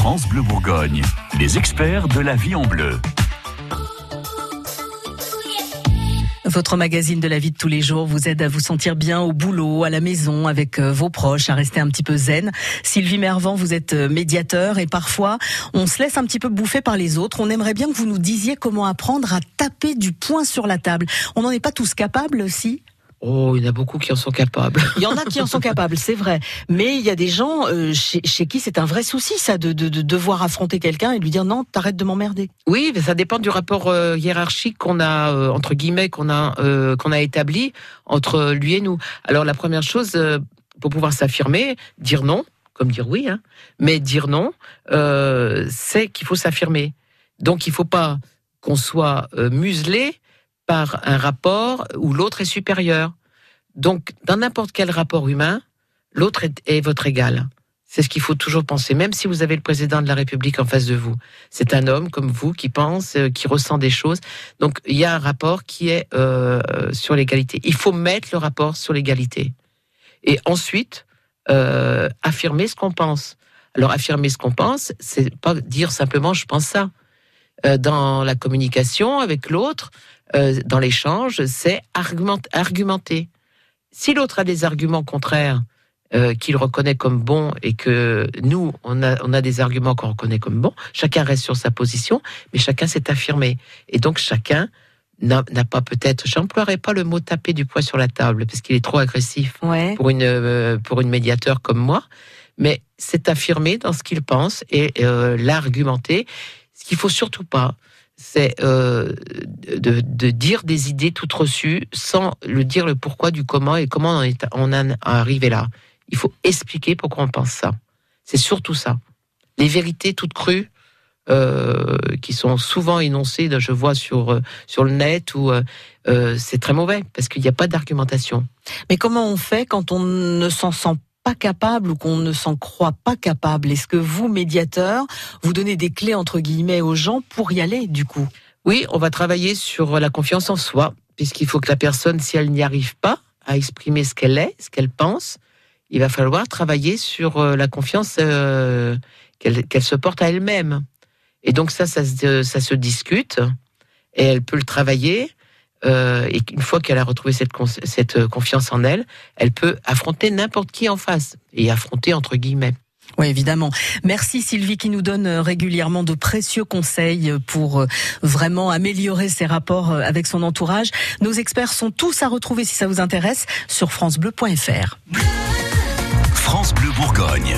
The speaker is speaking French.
France Bleu Bourgogne, les experts de la vie en bleu. Votre magazine de la vie de tous les jours vous aide à vous sentir bien au boulot, à la maison, avec euh, vos proches, à rester un petit peu zen. Sylvie Mervan, vous êtes euh, médiateur et parfois on se laisse un petit peu bouffer par les autres. On aimerait bien que vous nous disiez comment apprendre à taper du poing sur la table. On n'en est pas tous capables, si? Oh, il y en a beaucoup qui en sont capables. Il y en a qui en sont capables, c'est vrai. Mais il y a des gens euh, chez, chez, qui c'est un vrai souci, ça, de, de, de devoir affronter quelqu'un et lui dire non, t'arrêtes de m'emmerder. Oui, mais ça dépend du rapport euh, hiérarchique qu'on a euh, entre guillemets qu'on a euh, qu'on a établi entre lui et nous. Alors la première chose euh, pour pouvoir s'affirmer, dire non, comme dire oui, hein, mais dire non, euh, c'est qu'il faut s'affirmer. Donc il faut pas qu'on soit muselé par un rapport où l'autre est supérieur. Donc, dans n'importe quel rapport humain, l'autre est, votre égal. C'est ce qu'il faut toujours penser, même si vous avez le président de la République en face de vous. C'est un homme comme vous qui pense, euh, qui ressent des choses. Donc, il y a un rapport qui est euh, sur l'égalité. Il faut mettre le rapport sur l'égalité. Et ensuite, euh, affirmer ce qu'on pense. Alors, affirmer ce qu'on pense, c'est pas dire simplement je pense ça. Dans la communication avec l'autre, dans l'échange, c'est argumenter. Si l'autre a des arguments contraires euh, qu'il reconnaît comme bons et que nous, on a, on a des arguments qu'on reconnaît comme bons, chacun reste sur sa position, mais chacun s'est affirmé. Et donc chacun n'a pas peut-être, j'emploierai pas le mot taper du poing sur la table parce qu'il est trop agressif ouais. pour une euh, pour une médiateur comme moi, mais c'est affirmé dans ce qu'il pense et euh, l'argumenter. Ce qu'il faut surtout pas, c'est euh, de, de, dire des idées toutes reçues sans le dire le pourquoi du comment et comment on, est, on en arrivé là. Il faut expliquer pourquoi on pense ça. C'est surtout ça. Les vérités toutes crues euh, qui sont souvent énoncées, je vois sur sur le net, ou euh, c'est très mauvais parce qu'il n'y a pas d'argumentation. Mais comment on fait quand on ne s'en sent pas capable ou qu'on ne s'en croit pas capable Est-ce que vous, médiateur, vous donnez des clés entre guillemets aux gens pour y aller du coup? Oui, on va travailler sur la confiance en soi, puisqu'il faut que la personne, si elle n'y arrive pas à exprimer ce qu'elle est, ce qu'elle pense, il va falloir travailler sur euh, la confiance euh, qu'elle qu se porte à elle-même. Et donc ça, ça se, ça se discute et elle peut le travailler. Euh, et une fois qu'elle a retrouvé cette, cette confiance en elle, elle peut affronter n'importe qui en face et affronter entre guillemets. Oui, évidemment. Merci Sylvie qui nous donne régulièrement de précieux conseils pour vraiment améliorer ses rapports avec son entourage. Nos experts sont tous à retrouver si ça vous intéresse sur francebleu.fr. France Bleu Bourgogne.